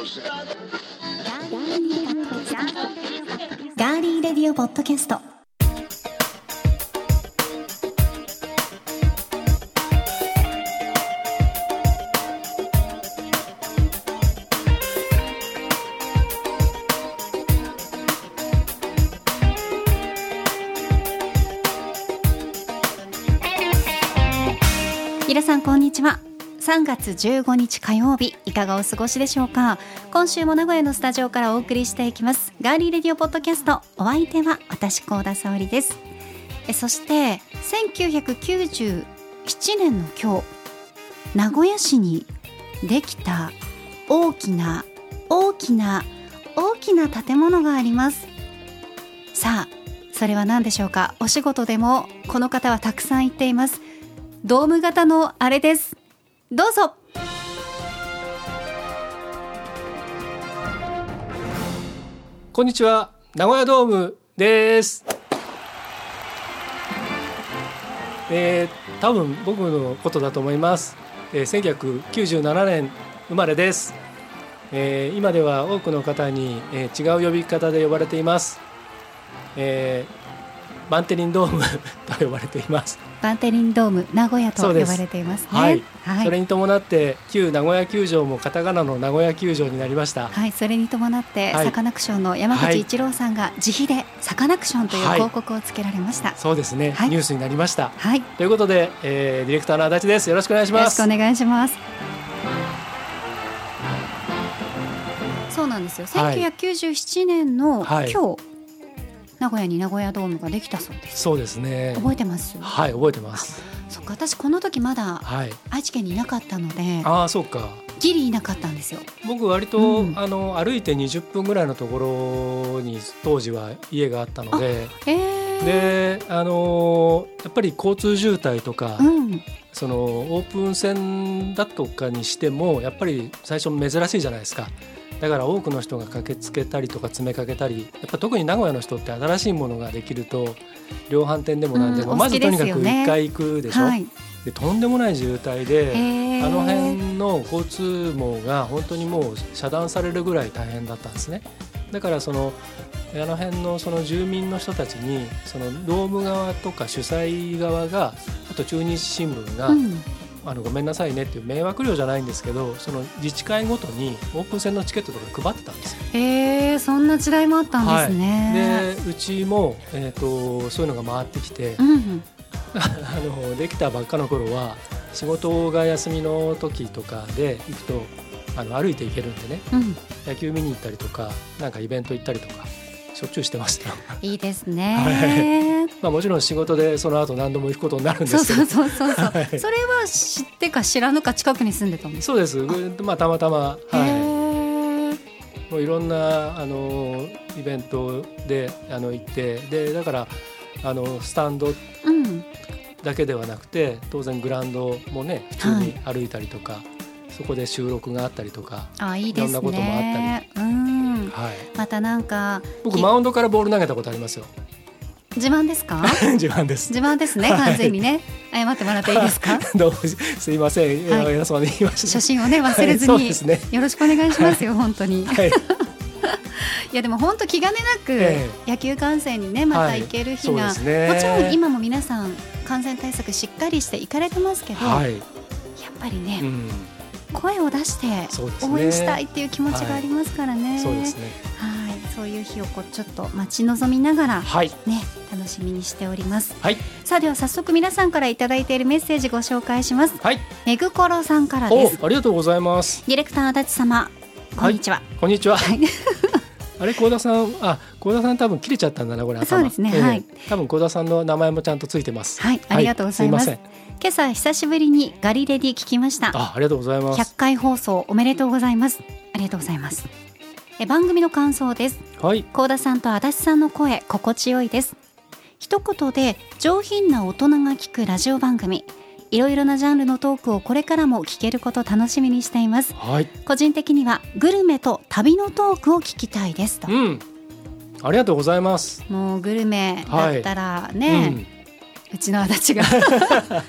ガーリーレディオポッドキャスト。皆さんこんにちは。3月15日火曜日いかがお過ごしでしょうか？今週も名古屋のスタジオからお送りしていきます。ガーリーレディオポッドキャストお相手は私高田沙織です。えそして1997年の今日名古屋市にできた大きな大きな大きな建物があります。さあそれは何でしょうか？お仕事でもこの方はたくさん言っています。ドーム型のあれです。どうぞ。こんにちは。名古屋ドームです。えー、多分僕のことだと思います、えー、1997年生まれです、えー、今では多くの方に、えー、違う呼び方で呼ばれています、えー、バンテリンドーム と呼ばれています。バンテリンドーム名古屋と呼ばれていますね。はい、はい、それに伴って旧名古屋球場もカタカナの名古屋球場になりました。はいそれに伴って、はい、サカナクションの山口一郎さんが自費でサカナクションとい。う広告をつけられました、はい、そうですね、ニュースになりました。はい。ということで、えー、ディレクターの足立です。よろしくお願いします。よろしくお願いします。そうなんですよ。1997年の今日、名古屋に名古屋ドームができたそうです。そうですね。覚えてます？はい、覚えてます。そっか、私この時まだ愛知県にいなかったので。ああ、そうか。ギリいなかったんですよ。僕割と、うん、あの歩いて20分ぐらいのところに当時は家があったので、えで、あのやっぱり交通渋滞とか、うん、そのオープン戦だとかにしてもやっぱり最初珍しいじゃないですか。だから多くの人が駆けつけたりとか詰めかけたりやっぱ特に名古屋の人って新しいものができると量販店でも何でも、うん、まずとにかく1回行くでしょ、はい、でとんでもない渋滞であの辺の交通網が本当にもう遮断されるぐらい大変だったんですね。だからそのあの辺のその住民の人たちにそのドーム側とか主催側があと中日新聞が、うんあのごめんなさいねっていう迷惑料じゃないんですけどその自治会ごとにオープン戦のチケットとか配ってたんですよ。へえそんな時代もあったんですね。はい、でうちも、えーと、そういうのが回ってきて、うん、あのできたばっかの頃は仕事が休みの時とかで行くとあの歩いて行けるんでね、うん、野球見に行ったりとかなんかイベント行ったりとかしょっちゅうしてました。いいですね。はい、まあもちろん仕事でその後何度も行くことになるんですけど。そうそうそうそう。はい、それは知ってか知らぬか近くに住んでたんですそうです。まあたまたまはい。もういろんなあのイベントであの行ってでだからあのスタンドだけではなくて、うん、当然グラウンドもね普通に歩いたりとか、はい、そこで収録があったりとか、あいいですね。いろんなこともあったり。うん。はい。またなんか僕マウンドからボール投げたことありますよ。自慢ですか？自慢です。自慢ですね。完全にね。謝ってもらっていいですか？どうもすいません、はい、偉そうに言いました。写真をね忘れずに、はいね、よろしくお願いしますよ本当に、はい、いやでも本当気兼ねなく野球観戦にねまた行ける日が、はいね、もちろん今も皆さん感染対策しっかりして行かれてますけど、やっぱりね、うん声を出して応援したいっていう気持ちがありますからね。そうですね。はい、そういう日をこうちょっと待ち望みながら、はい、ね楽しみにしております。はい。さあでは早速皆さんからいただいているメッセージご紹介します。はい。めぐころさんからです。ありがとうございます。ディレクター足立様、こんにちは。こんにちは。あれ高田さん、あ、高田さん多分切れちゃったんだなこれそうですね、えー、はい。多分高田さんの名前もちゃんとついてます。はい、ありがとうございます。はい、す今朝久しぶりにガリレディ聞きました。あ、ありがとうございます。100回放送おめでとうございます。ありがとうございます。え番組の感想です。はい。高田さんと足立さんの声心地よいです。一言で上品な大人が聞くラジオ番組。いろいろなジャンルのトークをこれからも聞けること楽しみにしています。はい。個人的にはグルメと旅のトークを聞きたいですと。うん。ありがとうございます。もうグルメだったらね、はいうちの足立が。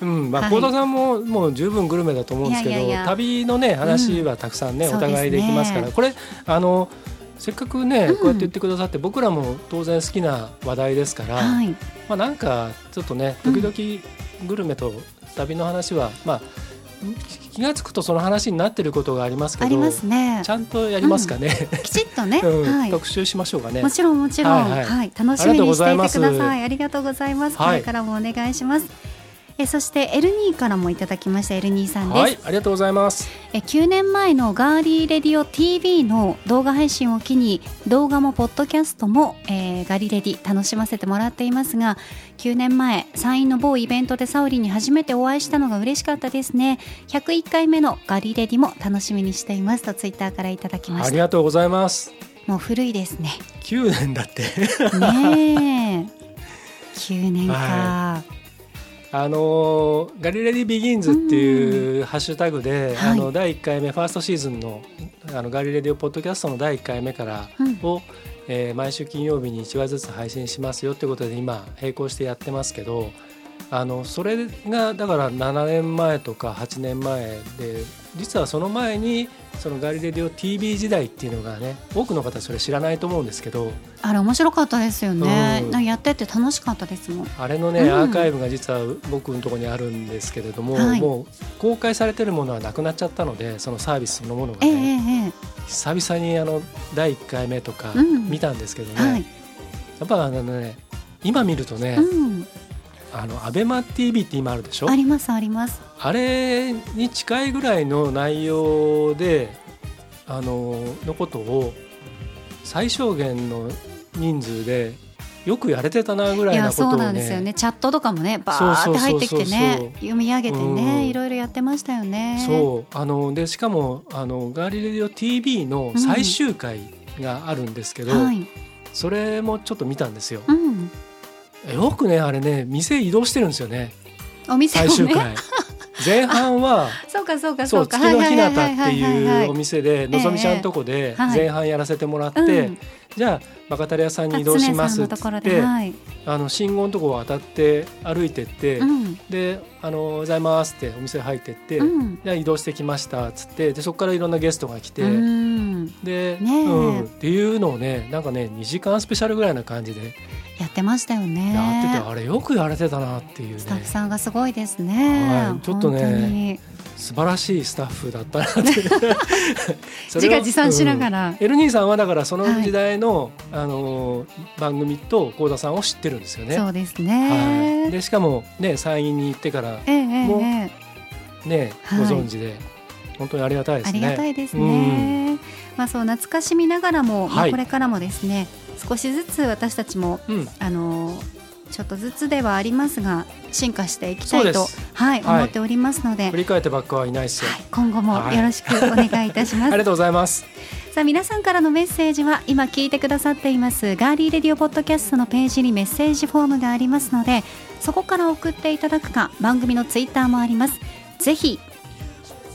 うんまあ、幸、田、さんももう十分グルメだと思うんですけど、旅のね話はたくさんね、うん、お互いできますから、ね、これあのせっかくね、こうやって言ってくださって僕らも当然好きな話題ですから、はい、まあなんかちょっとね時々グルメと旅の話は、まあ気が付くとその話になってることがありますけど、ね、ちゃんとやりますかね、うん、きちっとね、うん。はい、特集しましょうかね。もちろんもちろん、はい、はい。はい、楽しみにしていてください。ありがとうございます。これからもお願いします、えそしてエルニーからもいただきましたエルニーさんです、はい、ありがとうございます。え9年前のガーリーレディオ TV の動画配信を機に動画もポッドキャストも、えー、ガリレディ楽しませてもらっていますが9年前山陰の某イベントでサウリに初めてお会いしたのが嬉しかったですね。101回目のガリレディも楽しみにしています。とツイッターからいただきました。ありがとうございます。もう古いですね。9年だって。ねえ。9年か、はいあのガリレディ・ビギンズっていうハッシュタグで、あの第1回目ファーストシーズンのあのガリレディオポッドキャストの第1回目からを、うん、えー、毎週金曜日に1話ずつ配信しますよってことで今並行してやってますけどあのそれがだから7年前とか8年前で実はその前にそのガリレディオ TV 時代っていうのがね多くの方それ知らないと思うんですけどあれ面白かったですよね、うん、やってて楽しかったですもん。あれのね、うん、アーカイブが実は僕のところにあるんですけれども、はい、もう公開されてるものはなくなっちゃったのでそのサービスそのものがね、えー、久々にあの第1回目とか見たんですけどね、うんはい、やっぱあのね今見るとね、あのアベマ TV って今あるでしょ？ありますあります。あれに近いぐらいの内容であののことを最小限の人数でよくやれてたなぐらいなことを、ね、そうなんですよね。チャットとかもねバーって入ってきてね読み上げてね、うん、いろいろやってましたよね。そう。あのでしかもあのガーリレディオ TV の最終回があるんですけど、うん。はい、それもちょっと見たんですよ、うん、よくねあれね店移動してるんですよね。お店、ね、最終回。前半はそうかそうかそうか。月の日向っていうお店でのぞみちゃんとこで前半やらせてもらって、じゃあバカタレ屋さんに移動しますってってあの信号のとこを渡って歩いてって、で「あのございます」ってお店入ってって、じゃあ移動してきましたっつってでそこからいろんなゲストが来て、で、うん。っていうのをねなんかね2時間スペシャルぐらいな感じで。やってましたよね。やっててあれよくやれてたなっていう、ね、スタッフさんがすごいですね、はい、ちょっとね素晴らしいスタッフだったなって。自画自賛しながら、うん、エルニーさんはだからその時代の、はい、あの番組と幸田さんを知ってるんですよね。そうですね、はい、でしかもね山陰に行ってからも、ええ。ね、えご存知で、本当にありがたいですね。ありがたいですね、うん、まあそう懐かしみながらも、まあ、これからもですね少しずつ私たちも、うん、あのちょっとずつではありますが進化していきたいと、はい、思っておりますので振り返ってばっかはいないですよ、はい、今後もよろしくお願いいたします、ありがとうございます。さあ皆さんからのメッセージは今聞いてくださっています。ガーリーレディオポッドキャストのページにメッセージフォームがありますのでそこから送っていただくか番組のツイッターもあります。ぜひ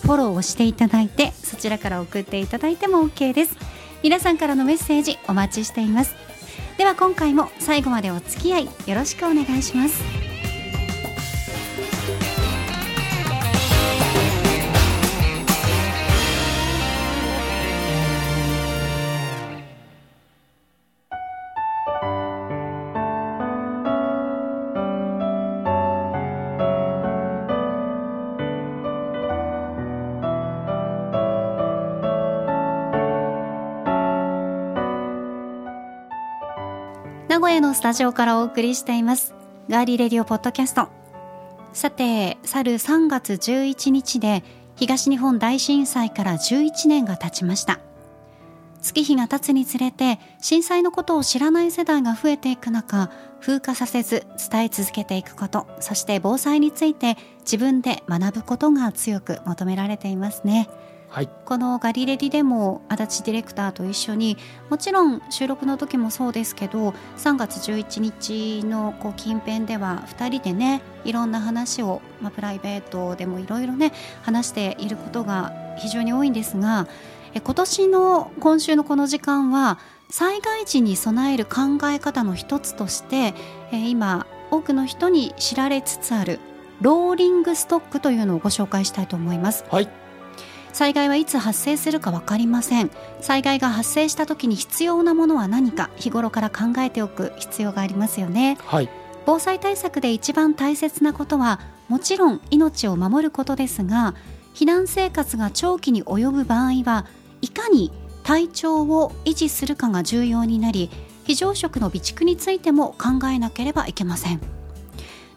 フォローをしていただいてそちらから送っていただいても OK です皆さんからのメッセージお待ちしています。では今回も最後までお付き合いよろしくお願いします。屋のスタジオからお送りしています。ガーリーレディオポッドキャスト。さて去る3月11日で東日本大震災から11年が経ちました。月日が経つにつれて震災のことを知らない世代が増えていく中風化させず伝え続けていくことそして防災について自分で学ぶことが強く求められていますね。はい、このガリレディでも足立ディレクターと一緒にもちろん収録の時もそうですけど3月11日のこう近辺では2人でねいろんな話を、まあ、プライベートでもいろいろね話していることが非常に多いんですがえ今年の今週のこの時間は災害時に備える考え方の一つとしてえ今多くの人に知られつつあるローリングストックというのをご紹介したいと思います。はい災害はいつ発生するか分かりません。災害が発生した時に必要なものは何か日頃から考えておく必要がありますよね、はい、防災対策で一番大切なことはもちろん命を守ることですが避難生活が長期に及ぶ場合はいかに体調を維持するかが重要になり非常食の備蓄についても考えなければいけません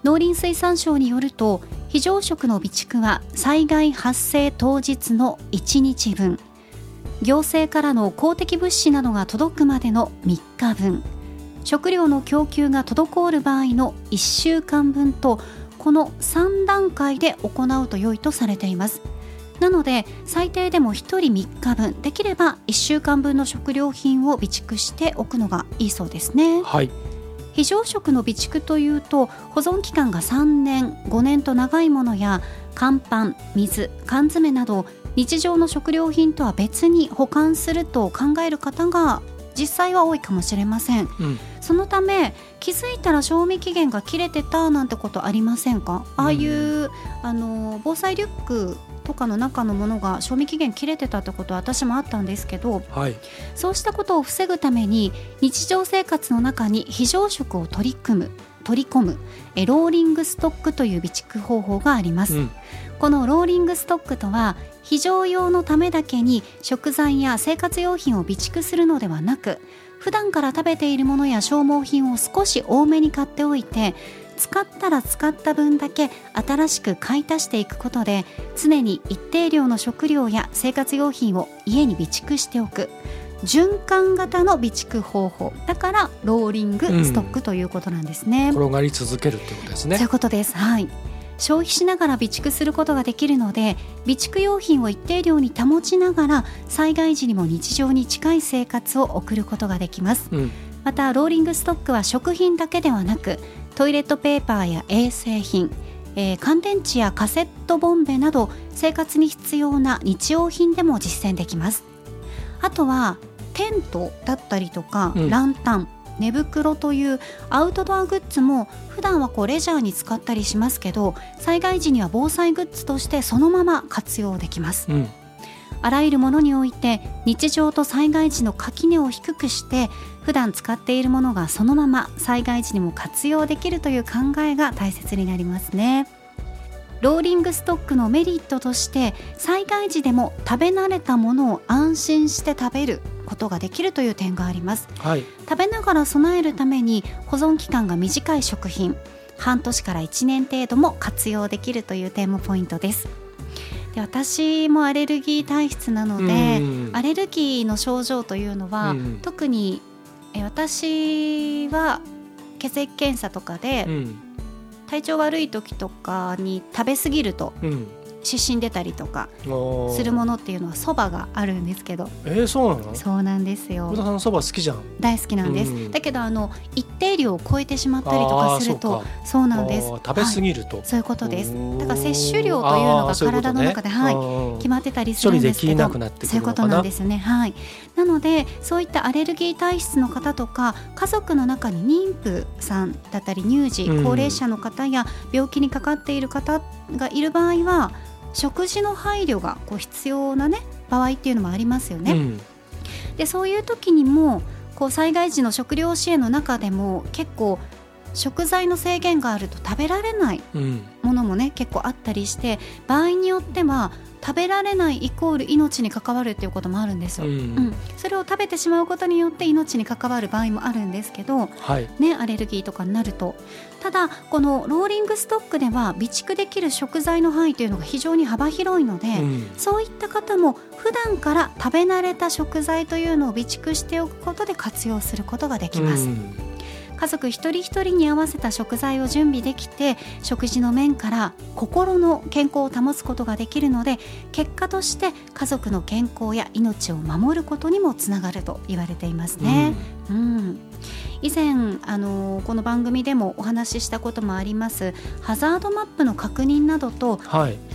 農林水産省によると非常食の備蓄は災害発生当日の1日分。行政からの公的物資などが届くまでの3日分。食料の供給が滞る場合の1週間分とこの3段階で行うと良いとされています。なので最低でも1人3日分。できれば1週間分の食料品を備蓄しておくのがいいそうですね。はい。非常食の備蓄というと保存期間が3年5年と長いものや乾パン水缶詰など日常の食料品とは別に保管すると考える方が実際は多いかもしれません、うん、そのため気づいたら賞味期限が切れてたなんてことありませんか？ああいう、うん、あの防災リュックとかの中のものが賞味期限切れてたってことは私もあったんですけど、はい、そうしたことを防ぐために日常生活の中に非常食を取り組む取り込むえローリングストックという備蓄方法があります、うん、このローリングストックとは非常用のためだけに食材や生活用品を備蓄するのではなく普段から食べているものや消耗品を少し多めに買っておいて使ったら使った分だけ新しく買い足していくことで常に一定量の食料や生活用品を家に備蓄しておく。循環型の備蓄方法。だからローリングストックということなんですね、うん、転がり続けるってことですね。そういうことです。はい。消費しながら備蓄することができるので備蓄用品を一定量に保ちながら災害時にも日常に近い生活を送ることができます、うん、またローリングストックは食品だけではなくトイレットペーパーや衛生品、えー、乾電池やカセットボンベなど生活に必要な日用品でも実践できます。あとはテントだったりとか、うん、ランタン寝袋というアウトドアグッズも普段はこうレジャーに使ったりしますけど災害時には防災グッズとしてそのまま活用できます、うん、あらゆるものにおいて日常と災害時の垣根を低くして普段使っているものがそのまま災害時にも活用できるという考えが大切になりますね。ローリングストックのメリットとして災害時でも食べ慣れたものを安心して食べることができるという点があります、はい、食べながら備えるために保存期間が短い食品半年から1年程度も活用できるという点もポイントですで私もアレルギー体質なので、アレルギーの症状というのは、特にえ私は血液検査とかで、体調悪い時とかに食べ過ぎると、湿疹出たりとかするものっていうのはそばがあるんですけど。えー、そうなの？そうなんですよ。さんそば好きじゃん。大好きなんです、うん、だけどあの一定量を超えてしまったりとかするとそうなんです。食べ過ぎると、はい、そういうことです。だから摂取量というのが体の中で、ね、はい決まってたりするんですけどそういうことなんですね。はい。なのでそういったアレルギー体質の方とか家族の中に妊婦さんだったり乳児、高齢者の方や病気にかかっている方がいる場合は食事の配慮がこう必要なね場合っていうのもありますよね。うん、でそういう時にもこう災害時の食料支援の中でも結構食材の制限があると食べられないものもね、うん、結構あったりして場合によっては食べられないイコール命に関わるっていうこともあるんですよ、うん、うん、それを食べてしまうことによって命に関わる場合もあるんですけど、はい、ね、アレルギーとかになると。ただこのローリングストックでは備蓄できる食材の範囲というのが非常に幅広いので、うん、そういった方も普段から食べ慣れた食材というのを備蓄しておくことで活用することができます。うん家族一人一人に合わせた食材を準備できて食事の面から心の健康を保つことができるので結果として家族の健康や命を守ることにもつながると言われていますね。うん、うん。以前あのこの番組でもお話ししたこともありますハザードマップの確認などと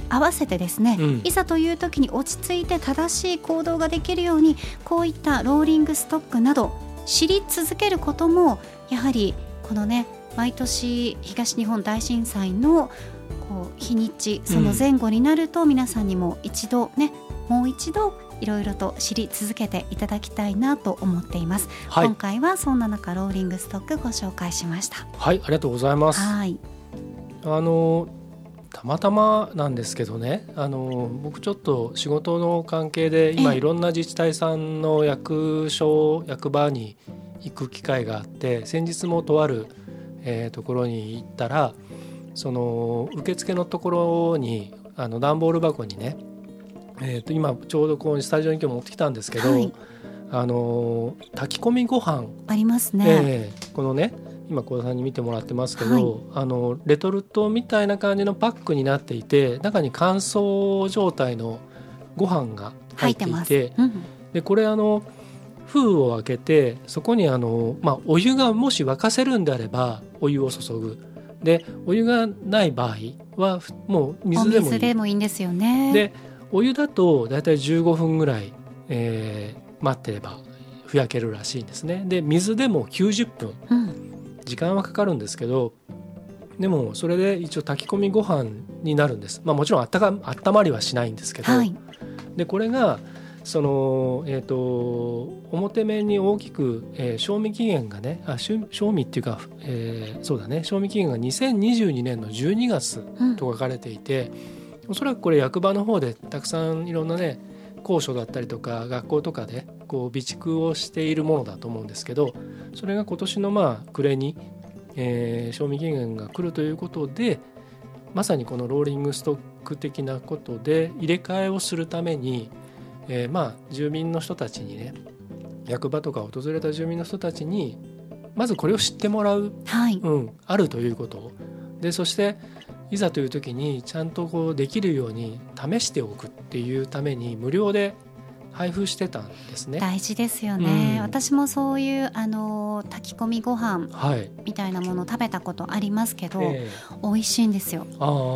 合わせてですね、はいうん、いざという時に落ち着いて正しい行動ができるようにこういったローリングストックなど知り続けることもやはりこのね毎年東日本大震災のこう日にちその前後になると皆さんにも一度ね、うん、もう一度いろいろと知り続けていただきたいなと思っています、はい、今回はそんな中ローリングストックご紹介しました。はいありがとうございます。はい。あのたまたまなんですけどねあの僕ちょっと仕事の関係で今いろんな自治体さんの役所役場に行く機会があって先日もとある、えー、ところに行ったらその受付のところにあの段ボール箱にね、えー、と今ちょうどこうスタジオに今日持ってきたんですけど、はい、あの炊き込みご飯。ありますね、えー、このね今小田さんに見てもらってますけど、はい、あのレトルトみたいな感じのパックになっていて中に乾燥状態のご飯が入っていて、うん、でこれあの封を開けてそこにあの、まあ、お湯がもし沸かせるんであればお湯を注ぐ。でお湯がない場合はもう水でもいい。水でもいいんですよね。でお湯だと大体15分ぐらい、えー、待ってればふやけるらしいんですね。で水でも90分、うん。時間はかかるんですけどでもそれで一応炊き込みご飯になるんです、まあ、もちろんあったか温まりはしないんですけど、はい、でこれがその、えーと、表面に大きく、えー、賞味期限がねあ賞味っていうか、えー、そうだね賞味期限が2022年の12月と書かれていて、うん、おそらくこれ役場の方でたくさんいろんなね高所だったりとか学校とかでこう備蓄をしているものだと思うんですけどそれが今年のまあ暮れに、えー、賞味期限が来るということでまさにこのローリングストック的なことで入れ替えをするために、えー、まあ住民の人たちにね役場とか訪れた住民の人たちにまずこれを知ってもらう、はい、うん、あるということ。でそしていざという時にちゃんとこうできるように試しておくっていうために無料で配布してたんですね。大事ですよね、うん、私もそういうあの炊き込みご飯みたいなもの食べたことありますけど、はい、美味しいんですよ。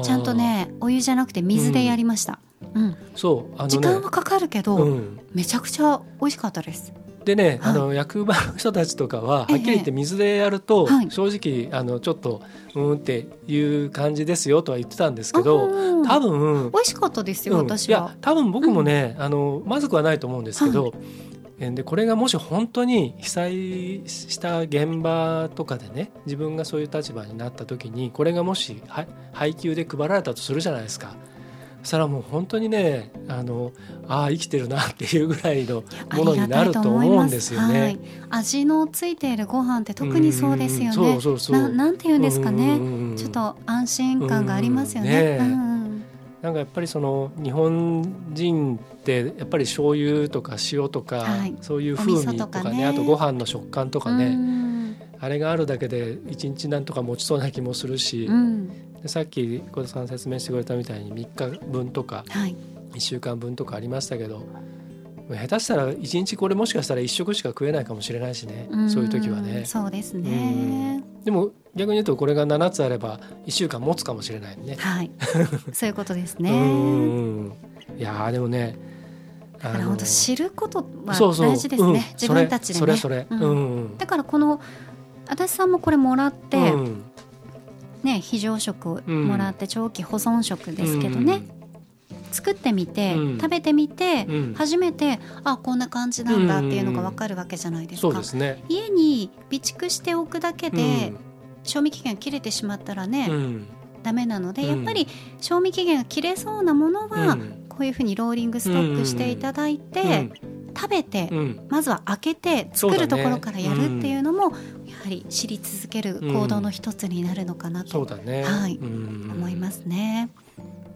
ちゃんとねお湯じゃなくて水でやりました、うん、うん、そう、ね、時間はかかるけど、めちゃくちゃ美味しかったです。でね、はい、あの役場の人たちとかははっきり言って水でやると、正直あのちょっとうんっていう感じですよとは言ってたんですけど多分美味しかったですよ、うん、私は。いや多分僕もね、うん、あのまずくはないと思うんですけど、はい、でこれがもし本当に被災した現場とかでね自分がそういう立場になった時にこれがもし配給で配られたとするじゃないですか。そしたらもう本当にねあのああ生きてるなっていうぐらいのものになると思うんですよね。はい、味のついているご飯って特にそうですよね。そうそうそう。ななんていうんですかね、ちょっと安心感がありますよね。なんかやっぱりその日本人ってやっぱり醤油とか塩とか、はい、そういう風味とかね、ね、あとご飯の食感とかね、あれがあるだけで一日なんとか持ちそうな気もするし、うん、でさっき小田さん説明してくれたみたいに3日分とか1週間分とかありましたけど、下手したら1日これもしかしたら1食しか食えないかもしれないしねそういう時はね。そうですね。でも逆に言うとこれが7つあれば1週間持つかもしれないね。はい、そういうことですね。いやでもねだから本当知ることは大事ですね、うん、自分たちでね。それそれ、うん、だからこの足立さんもこれもらって、うん、ね、非常食もらって長期保存食ですけどね、作ってみて、食べてみて、初めてあこんな感じなんだっていうのが分かるわけじゃないですか。すね、家に備蓄しておくだけで、賞味期限切れてしまったらね、ダメなので、やっぱり賞味期限が切れそうなものは、こういうふうにローリングストックしていただいて、食べて、まずは開けて作るところからやるっていうのもはり知り続ける行動の一つになるのかなと、そうだね、はい、思いますね。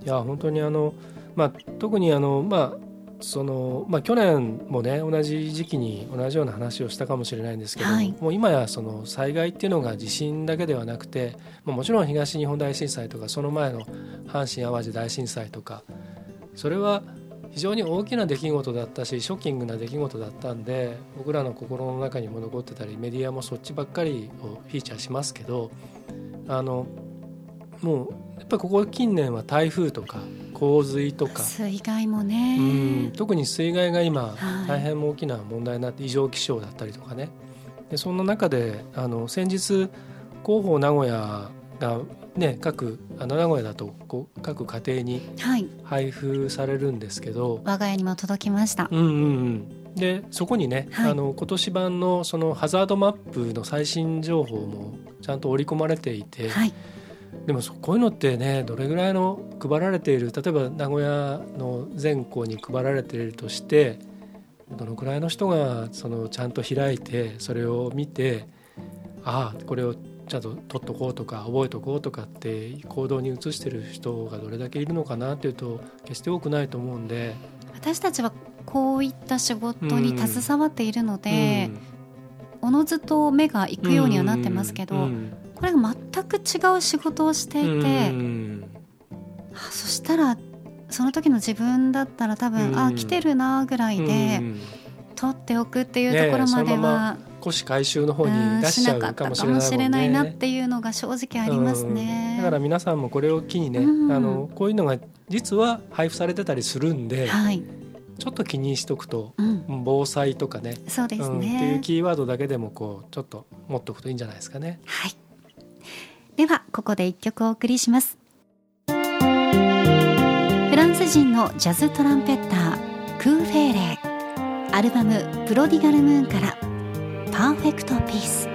いや本当にあの、まあ、特にあの、まあそのまあ、去年もね同じ時期に同じような話をしたかもしれないんですけど、はい、もう今やその災害っていうのが地震だけではなくて、まあ、もちろん東日本大震災とかその前の阪神・淡路大震災とかそれは非常に大きな出来事だったしショッキングな出来事だったんで僕らの心の中にも残ってたりメディアもそっちばっかりをフィーチャーしますけどあのもうやっぱりここ近年は台風とか洪水とか水害もね、うん、特に水害が今大変大きな問題になって異常気象だったりとかね。でそんな中であの先日広報名古屋がね各あの名古屋だとこう各家庭に配布されるんですけど、はい、我が家にも届きました。うんうんうん。でそこにね、はい、あの今年版のそのハザードマップの最新情報もちゃんと織り込まれていて、はい、でもこういうのってねどれぐらいの配られている例えば名古屋の全校に配られているとしてどのくらいの人がそのちゃんと開いてそれを見てああこれをちゃんと取っとこうとか覚えとこうとかって行動に移してる人がどれだけいるのかなっていうと決して多くないと思うんで。私たちはこういった仕事に携わっているので、うん、おのずと目が行くようにはなってますけど、うん、これが全く違う仕事をしていて、うん、そしたらその時の自分だったら多分、あ来てるなぐらいで、取っておくっていうところまでは。ね古紙回収の方に出しちゃうかもしれない、ね、しれないなっていうのが正直ありますね、だから皆さんもこれを機にね、うん、あのこういうのが実は配布されてたりするんで、はい、ちょっと気にしとくと、うん、防災とかねそうですね、うん、っていうキーワードだけでもこうちょっと持っておくといいんじゃないですかね。はい。ではここで一曲お送りします。フランス人のジャズトランペッタークーフェーレ。アルバム「プロディガルムーン」から「パーフェクトピース」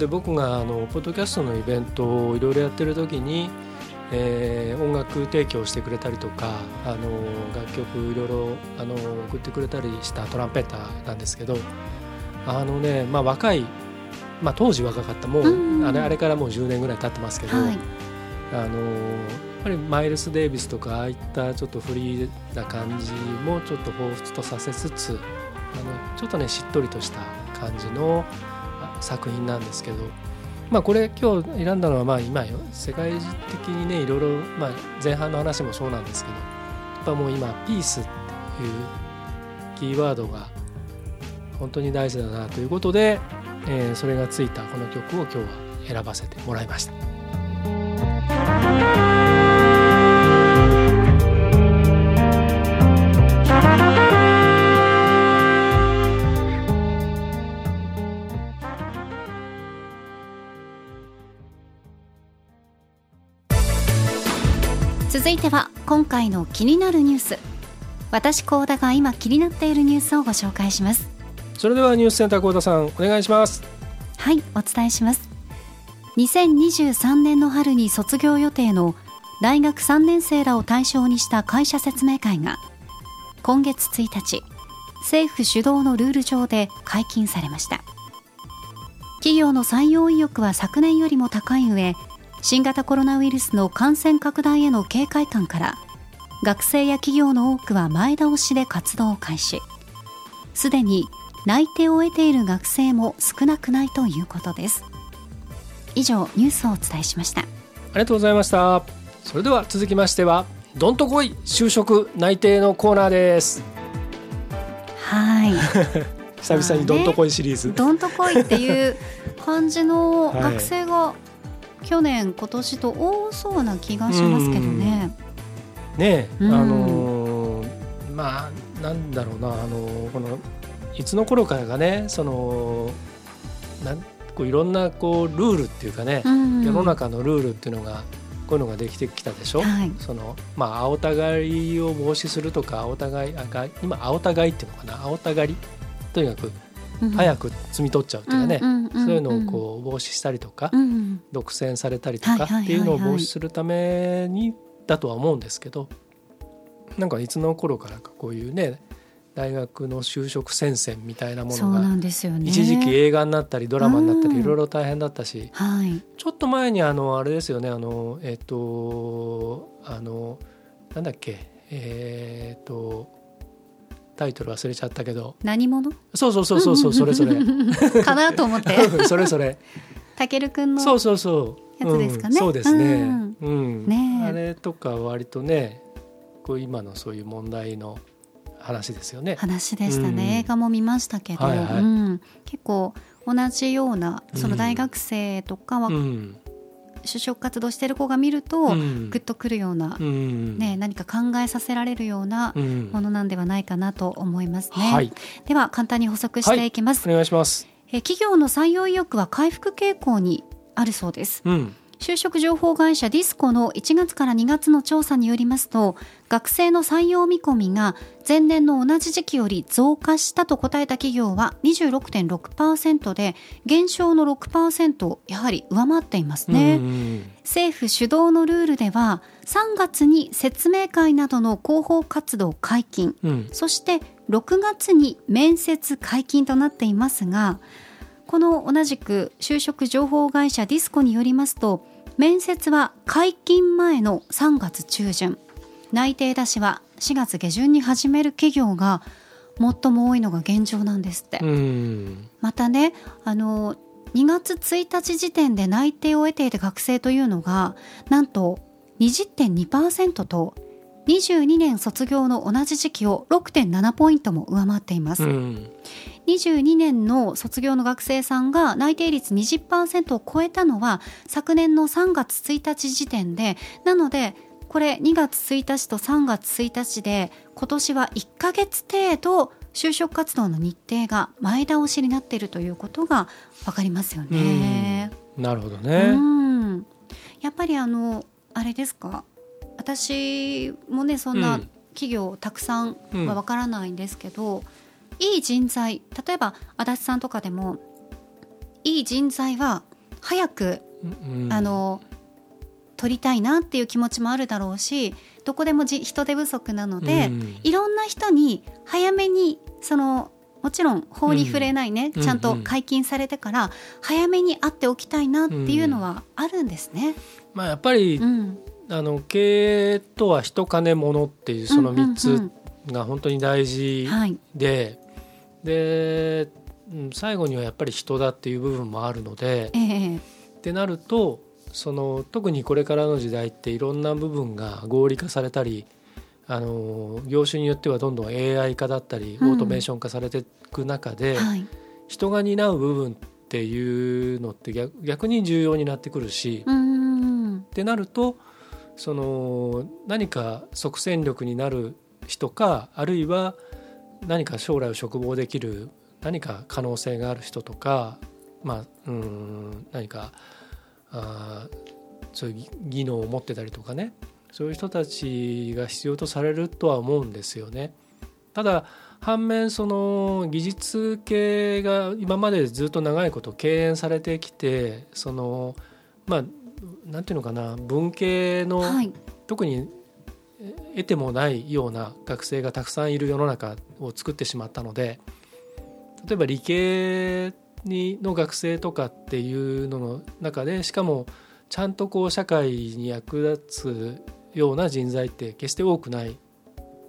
で僕があのポッドキャストのイベントをいろいろやってる時に、えー、音楽提供してくれたりとかあの楽曲いろいろあの送ってくれたりしたトランペッターなんですけどあのね、まあ、若い、まあ、当時若かったもう、うん、あれあれからもう10年ぐらい経ってますけど、はい、あのやっぱりマイルス・デイビスとかああいったちょっとフリーな感じもちょっと彷彿とさせつつあのちょっとねしっとりとした感じの作品なんですけど、まあ、これ今日選んだのはまあ今世界的にねいろいろ、まあ、前半の話もそうなんですけどやっぱもう今ピースっていうキーワードが本当に大事だなということで、えー、それがついたこの曲を今日は選ばせてもらいました。いては今回の気になるニュース。私高田が今気になっているニュースをご紹介します。それではニュースセンター高田さんお願いします。はいお伝えします。2023年の春に卒業予定の大学3年生らを対象にした会社説明会が今月1日政府主導のルール上で解禁されました。企業の採用意欲は昨年よりも高い上新型コロナウイルスの感染拡大への警戒感から学生や企業の多くは前倒しで活動を開始。すでに内定を得ている学生も少なくないということです。以上ニュースをお伝えしました。ありがとうございました。それでは続きましてはどんとこい就職内定のコーナーです。はい。久々にどんとこいシリーズ、ね、どんとこいっていう感じの 学生が去年今年と多そうな気がしますけどね。ねあのー、まあなんだろうなあのー、このいつの頃からがねそのなんこういろんなこうルールっていうかね、世の中のルールっていうのがこういうのができてきたでしょ、はい、そのまあ青たがりを防止するとか青たがりあが今青たがりっていうのかな？青たがり？とにかく早く摘み取っちゃうっていうかね、そういうのをこう防止したりとか、独占されたりとかっていうのを防止するためにだとは思うんですけどなんかいつの頃からかこういうね大学の就職戦線みたいなものが一時期映画になったりドラマになったりいろいろ大変だったし、はい、ちょっと前にあのあれですよねあのえっ、とあのなんだっけえっ、とタイトル忘れちゃったけど。何者？そうそうそうそうそうそれそれ。かなと思って。それそれ。たけるくんのそうそうそう。やつですかね、うん、そうですね、うん、うん、ねあれとか割とねこう今のそういう問題の話ですよね。話でしたね、うん、映画も見ましたけど、はいはい、うん、結構同じようなその大学生とかは、就職活動してる子が見ると、うん、グッとくるような、うん、ね、何か考えさせられるようなものなんではないかなと思いますね。はい、では簡単に補足してい。きます、はい、お願いします。え企業の採用意欲は回復傾向にあるそうです。うん就職情報会社ディスコの1月から2月の調査によりますと、学生の採用見込みが前年の同じ時期より増加したと答えた企業は26.6%で、減少の6%をやはり上回っていますね。政府主導のルールでは、3月に説明会などの広報活動解禁、うん、そして6月に面接解禁となっていますが、この同じく就職情報会社ディスコによりますと面接は解禁前の3月中旬。内定出しは4月下旬に始める企業が最も多いのが現状なんですって。またねあの2月1日時点で内定を得ている学生というのがなんと20.2%と22年卒業の同じ時期を6.7ポイントも上回っています。22年の卒業の学生さんが内定率20%を超えたのは昨年の3月1日時点でなのでこれ2月1日と3月1日で今年は1ヶ月程度就職活動の日程が前倒しになっているということが分かりますよね。なるほどね。やっぱりあのあれですか？私もねそんな企業たくさんは分からないんですけど、うんいい人材例えば足立さんとかでもいい人材は早く、うん、あの取りたいなっていう気持ちもあるだろうしどこでもじ人手不足なので、うん、いろんな人に早めにそのもちろん法に触れないね、うん、ちゃんと解禁されてから早めに会っておきたいなっていうのはあるんですね。まあ、やっぱり、うん、あの経営とは人金物っていうその3つが本当に大事で、で最後にはやっぱり人だっていう部分もあるので、えー、ってなるとその特にこれからの時代っていろんな部分が合理化されたりあの業種によってはどんどん AI 化だったり、オートメーション化されていく中で、はい、人が担う部分っていうのって逆逆に重要になってくるし、ってなるとその何か即戦力になる人かあるいは何か将来を嘱望できる何か可能性がある人とか、まあ、うん何かあそういう技能を持ってたりとかねそういう人たちが必要とされるとは思うんですよね。ただ反面その技術系が今までずっと長いこと敬遠されてきてそのまあなんていうのかな文系の、はい、特に得てもないような学生がたくさんいる世の中を作ってしまったので例えば理系にの学生とかっていうのの中でしかもちゃんとこう社会に役立つような人材って決して多くない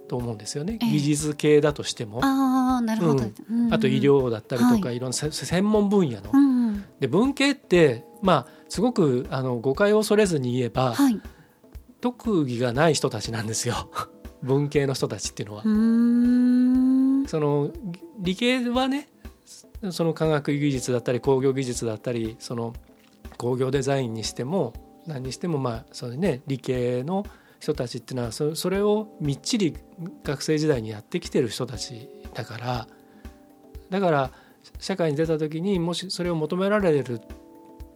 と思うんですよね、えー、技術系だとしても。あなるほど、うん、あと医療だったりとか、はい、いろんな専門分野の。うん、で文系ってまあすごくあの誤解を恐れずに言えば、はい、特技がない人たちなんですよ。文系の人たちっていうのは。その理系はねその科学技術だったり工業技術だったりその工業デザインにしても何にしてもまあそのね理系の人たちっていうのはそそれをみっちり学生時代にやってきてる人たちだからだから社会に出た時にもしそれを求められる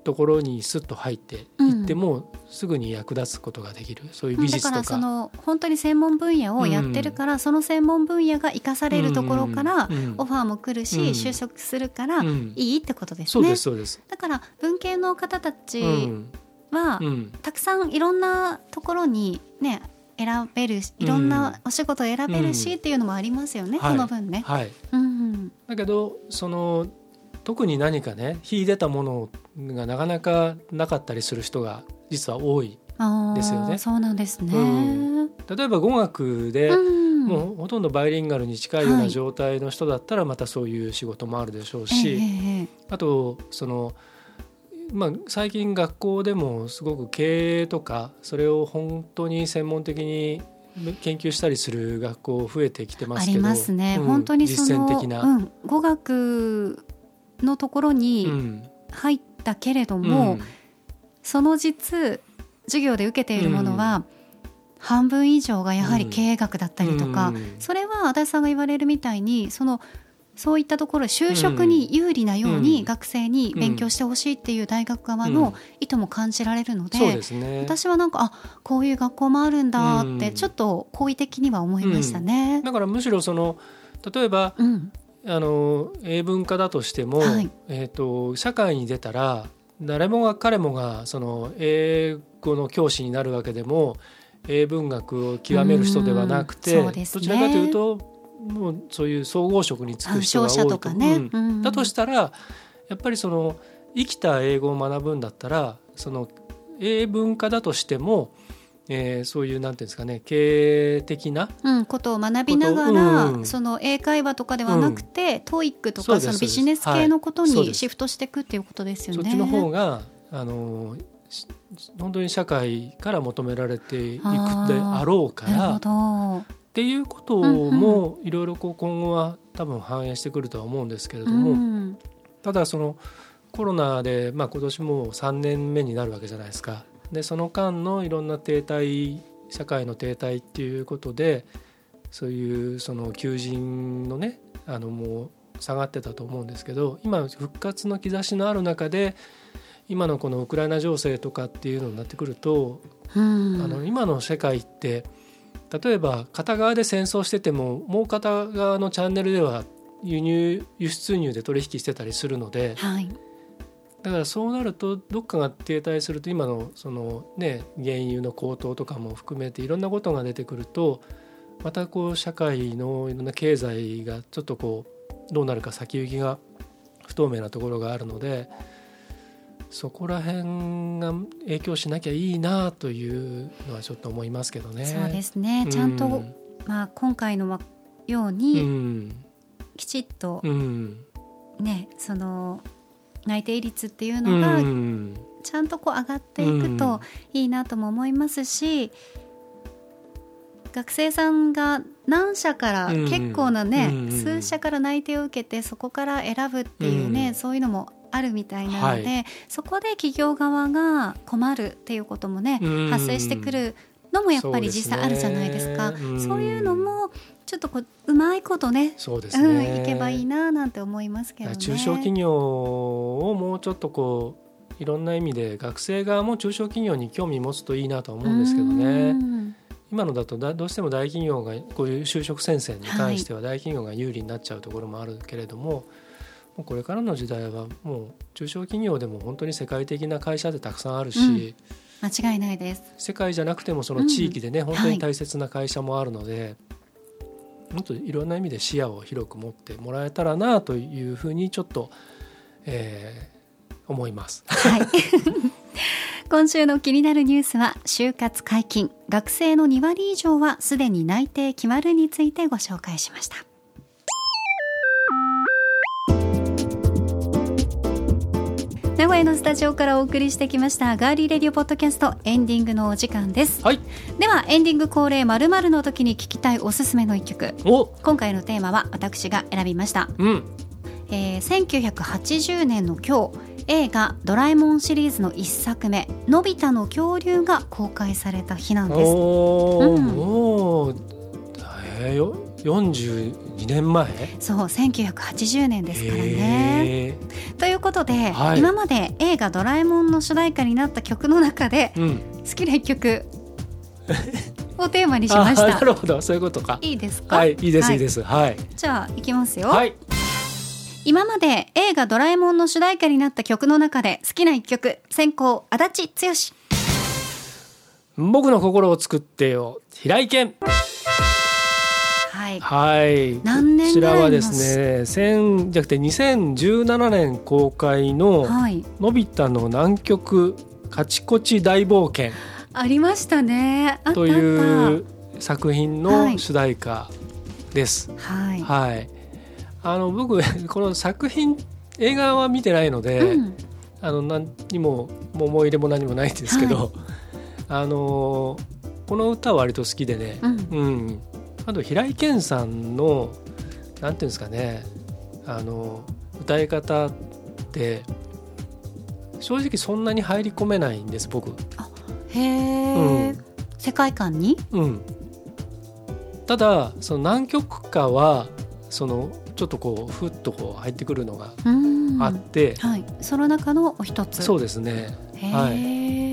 ところにスッと入っていっても、すぐに役立つことができるそういう美術とか,、だからその本当に専門分野をやってるから、うん、その専門分野が生かされるところからオファーも来るし、うん、就職するからいいってことですね。そうですそうです。だから文系の方たちは、たくさんいろんなところにね選べるいろんなお仕事を選べるしっていうのもありますよね、この分ね。はい、うん、だけどその特に何かね秀でたものがなかなかなかったりする人が実は多いですよね。そうなんですね、うん、例えば語学で、うん、もうほとんどバイリンガルに近いような状態の人だったらまたそういう仕事もあるでしょうし、はい、あとその、まあ、最近学校でもすごく経営とかそれを本当に専門的に研究したりする学校増えてきてますけどありますね、うん、本当に実践的な、うん、語学のところに入ったけれども、うん、その実授業で受けているものは、半分以上がやはり経営学だったりとか、うん、それは足立さんが言われるみたいにそのそういったところ就職に有利なように学生に勉強してほしいっていう大学側の意図も感じられるので,、私はなんかあこういう学校もあるんだってちょっと好意的には思いましたね。だからむしろその例えば、あの英文化だとしても、はい、えーと、社会に出たら誰もが彼もがその英語の教師になるわけでも英文学を極める人ではなくて、ね、どちらかというともうそういう総合職に就く人が多いと。かね、うん、だとしたらやっぱりその生きた英語を学ぶんだったらその異文化だとしてもえー、そういうなんていうんですかね経営的な、うん、ことを学びながら、うん、その英会話とかではなくて、 TOEIC とかそのビジネス系のことにシフトしていくっていうことですよね。そっちの方があの本当に社会から求められていくであろうからっていうこともいろいろ今後は多分反映してくるとは思うんですけれども、うん、ただそのコロナで、まあ、今年も3年目になるわけじゃないですか。でその間のいろんな停滞社会の停滞っていうことでそういうその求人のねあのもう下がってたと思うんですけど今復活の兆しのある中で今のこのウクライナ情勢とかっていうのになってくると、あの今の世界って例えば片側で戦争しててももう片側のチャンネルでは輸入輸出入で取引してたりするので、はい、だからそうなるとどっかが停滞すると今のそのね原油の高騰とかも含めていろんなことが出てくるとまたこう社会のいろんな経済がちょっとこうどうなるか先行きが不透明なところがあるのでそこら辺が影響しなきゃいいなというのはちょっと思いますけどね。そうですね。ちゃんと、うん、まあ、今回のように、きちっと、うん、ねその内定率っていうのが、ちゃんとこう上がっていくといいなとも思いますし、学生さんが何社から結構なね、数社から内定を受けてそこから選ぶっていうね、そういうのもあるみたいなので、はい、そこで企業側が困るっていうこともね、発生してくるのもやっぱり実際あるじゃないですか。そうそういうのもちょっとこううまいことねそうですね、うん、いけばいいななんて思いますけどね。中小企業をもうちょっとこういろんな意味で学生側も中小企業に興味持つといいなと思うんですけどね。今のだとどうしても大企業がこういう就職戦線に関しては大企業が有利になっちゃうところもあるけれども、もうこれからの時代はもう中小企業でも本当に世界的な会社でたくさんあるし、うん、間違いないです。世界じゃなくてもその地域でね、うん、本当に大切な会社もあるので、はい、もっといろんな意味で視野を広く持ってもらえたらなというふうにちょっと、えー、思います。はい。今週の気になるニュースは就活解禁。学生の2割以上はすでに内定決まるについてご紹介しました名古屋のスタジオからお送りしてきましたガーリーレディオポッドキャストエンディングのお時間です、はい、ではエンディング恒例まるの時に聞きたいおすすめの一曲。今回のテーマは私が選びました、うん。えー、1980年の今日映画「ドラえもん」シリーズの1作目「のび太の恐竜」が公開された日なんです。おうん、もう、えー、42年前？そう1980年ですからね。ということで、はい、今まで映画「ドラえもん」の主題歌になった曲の中で、うん、好きな一曲をテーマにしました。なるほどそういうことか。いいですか？はいいいです、はい、いいです。はい。じゃあいきますよ。はい。今まで映画ドラえもんの主題歌になった曲の中で好きな一曲、先行、足立剛。僕の心を作ってよ、平井堅。はい。はい。何年こちらはですね、千じゃなくて2017年公開の、はい、のび太の南極カチコチ大冒険。ありましたね。という作品の主題歌です。はい。はいあの僕 この作品映画は見てないので、うん、あの何にも思い入れも何もないんですけど、はい、あのこの歌は割と好きでね、うん、うん、あと平井堅さんのなんていうんですかねあの歌い方って正直そんなに入り込めないんです僕。へえ、うん、世界観に、うん、ただその南極歌はそのちょっとこうふっとこう入ってくるのがあって、はい、その中のお一つ。そうですね。はい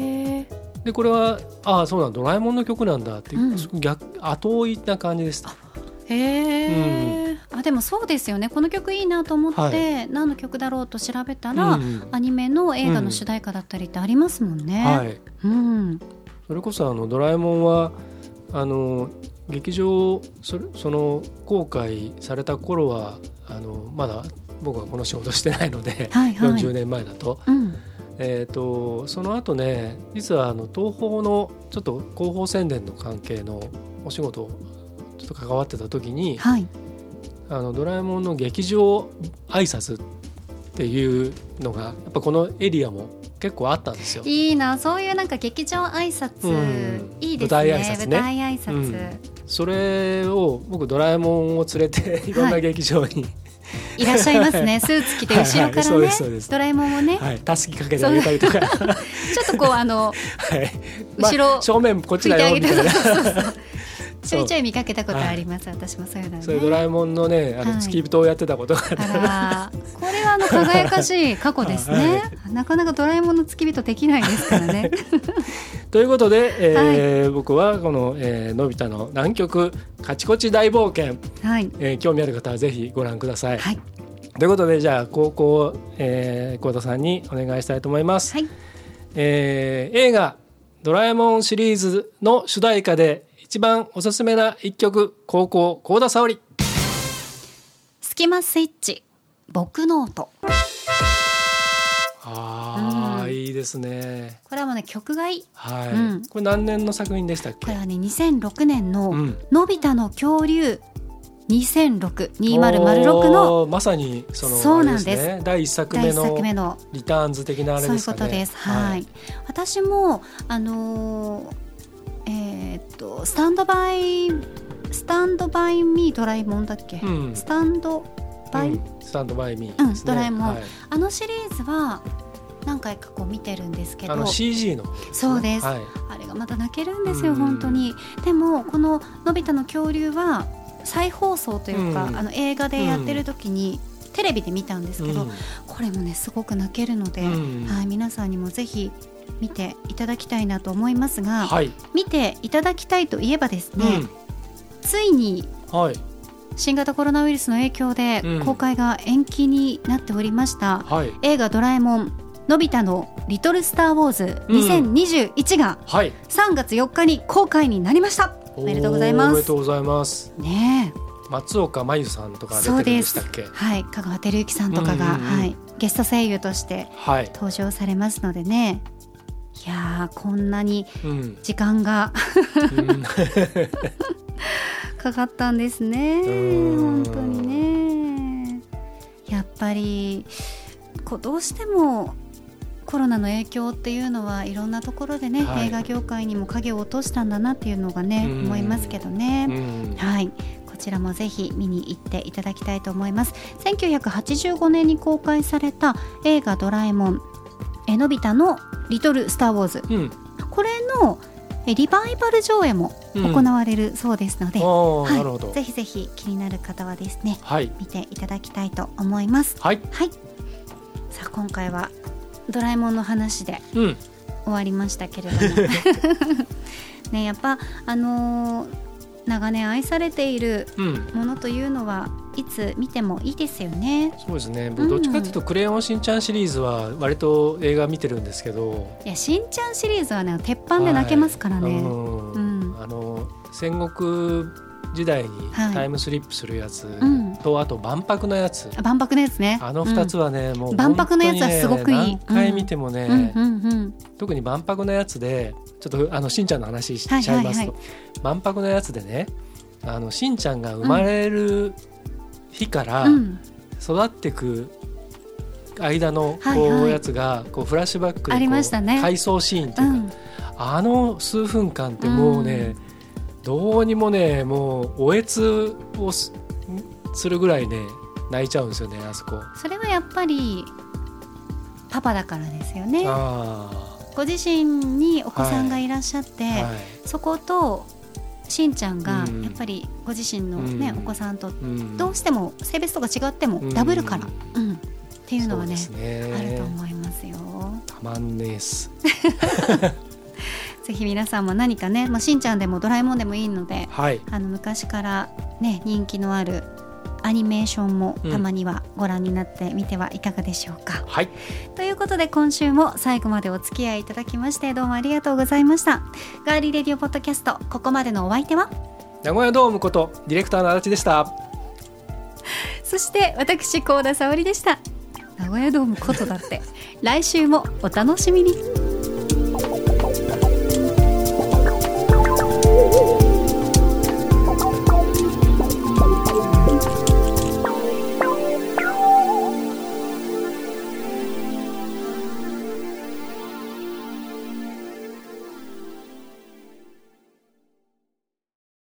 でこれはああそうなんドラえもんの曲なんだっていう、うん、逆後追いな感じです。へえ、うん、あでもそうですよね。この曲いいなと思って、はい、何の曲だろうと調べたら、うん、アニメの映画の主題歌だったりってありますもんね、はい、うん、それこそあのドラえもんはあの劇場それその公開された頃はあのまだ僕はこの仕事してないので、はいはい、40年前だと。うん、えーと、その後ね実はあの東宝のちょっと広報宣伝の関係のお仕事をちょっと関わってた時に、はい、あのドラえもんの劇場挨拶っていうのがやっぱこのエリアも結構あったんですよ。いいなそういうなんか劇場挨拶、うん、いいですね舞台挨拶ね。舞台挨拶、うん。それを僕ドラえもんを連れてい。ろんな劇場に、はい、いらっしゃいますね。スーツ着て後ろからね、ドラえもんをね、はい、たすきかけてあげたりとか。ちょっとこうあの、はい、後ろ、まあ、正面こっちだよみたいなちょいちょい見かけたことあります、私もそういうの、ね、そういうドラえもんのねあの付き人をやってたことがあって、これはあの輝かしい過去ですね、はい、なかなかドラえもんの付き人できないですからね。ということで、えー、はい、僕はこの、えー、のび太の南極カチコチ大冒険、はい。えー、興味ある方はぜひご覧ください、はい、ということでじゃあ高校、えー、田さんにお願いしたいと思います、はい。えー、映画ドラえもんシリーズの主題歌で一番おすすめな一曲高校幸田沙織。スキマスイッチ僕ノートああ、いですね。これはもうね曲がいい。はい、うん、これ何年の作品でしたっけ？これはね2006年の「のび太の恐竜20062006のまさにそのそうなんです、ね、第一作目の。リターンズ的なあれですかね。そういうことです。はい。はい、私もあのー、えー、っとスタンドバイスタンドバイミードラえもんだっけ？うん、スタンドバイ、うん、スタンドバイミー、ね、うんドラえもん、はい、あのシリーズは何回かこう見てるんですけど。あの CG の、ね、そうです、はい、あれがまた泣けるんですよ本当に。でもこの「のび太の恐竜」は再放送というか、うん、あの映画でやってる時に、テレビで見たんですけど、うん、これもねすごく泣けるので、うん、はい、皆さんにもぜひ見ていただきたいなと思いますが、はい、見ていただきたいといえばですね、ついに、はい、新型コロナウイルスの影響で公開が延期になっておりました、はい、映画「ドラえもんのび太のリトルスター・ウォーズ2021」が3月4日に公開になりました。おめでとうございます。おめでとうございます。ね松岡真優さんとか出てるんでしたっけ？はい。香川照之さんとかが、はい、ゲスト声優として登場されますのでね、はい、いやこんなに時間が、うん、かかったんですね。本当にね。やっぱりこうどうしてもコロナの影響っていうのはいろんなところでね、はい、映画業界にも影を落としたんだなっていうのがね思いますけどね。はい。こちらもぜひ見に行っていただきたいと思います。1985年に公開された映画ドラえもんえのび太のリトルスターウォーズ、うん、これのリバイバル上映も行われるそうですので、うんはい、ぜひぜひ気になる方はですね、はい、見ていただきたいと思います。はい、はい、さあ今回はドラえもんの話で終わりましたけれども、ね、やっぱあのー、長年愛されているものというのは、いつ見てもいいですよね。そうですね。僕どっちかというと、クレヨンしんちゃんシリーズは割と映画見てるんですけど。いや、しんちゃんシリーズはね、鉄板で泣けますからね。はい、うん、あの戦国時代にタイムスリップするやつと、あと万博のやつ。万博のやつね。あの2つはね、もう万博のやつはすごくいい。何回見てもね、特に万博のやつでちょっとあのしんちゃんの話しちゃいますと、万博のやつでねあのしんちゃんが生まれる日から育ってく間のこうやつがこうフラッシュバックで回想シーンっていうか、あの数分間ってもうね、どうにもねもうおえつをするぐらいね泣いちゃうんですよねあそこ。それはやっぱりパパだからですよね。ご自身にお子さんがいらっしゃって、はい。はい、そことしんちゃんがやっぱりご自身のね、うん、お子さんとどうしても性別とか違ってもダブルから、うん、うん、っていうのはね、ね、あると思いますよ。たまんねえす ぜひ皆さんも何かね、まあ、しんちゃんでもドラえもんでもいいので、はい、あの昔からね人気のあるアニメーションもたまにはご覧になってみてはいかがでしょうか。うん、はい、ということで今週も最後までお付き合いいただきましてどうもありがとうございました。ガーリーレディオポッドキャストここまでのお相手は？名古屋ドームことディレクターの足立でした。そして私高田沙織でした。名古屋ドームことだって来週もお楽しみに。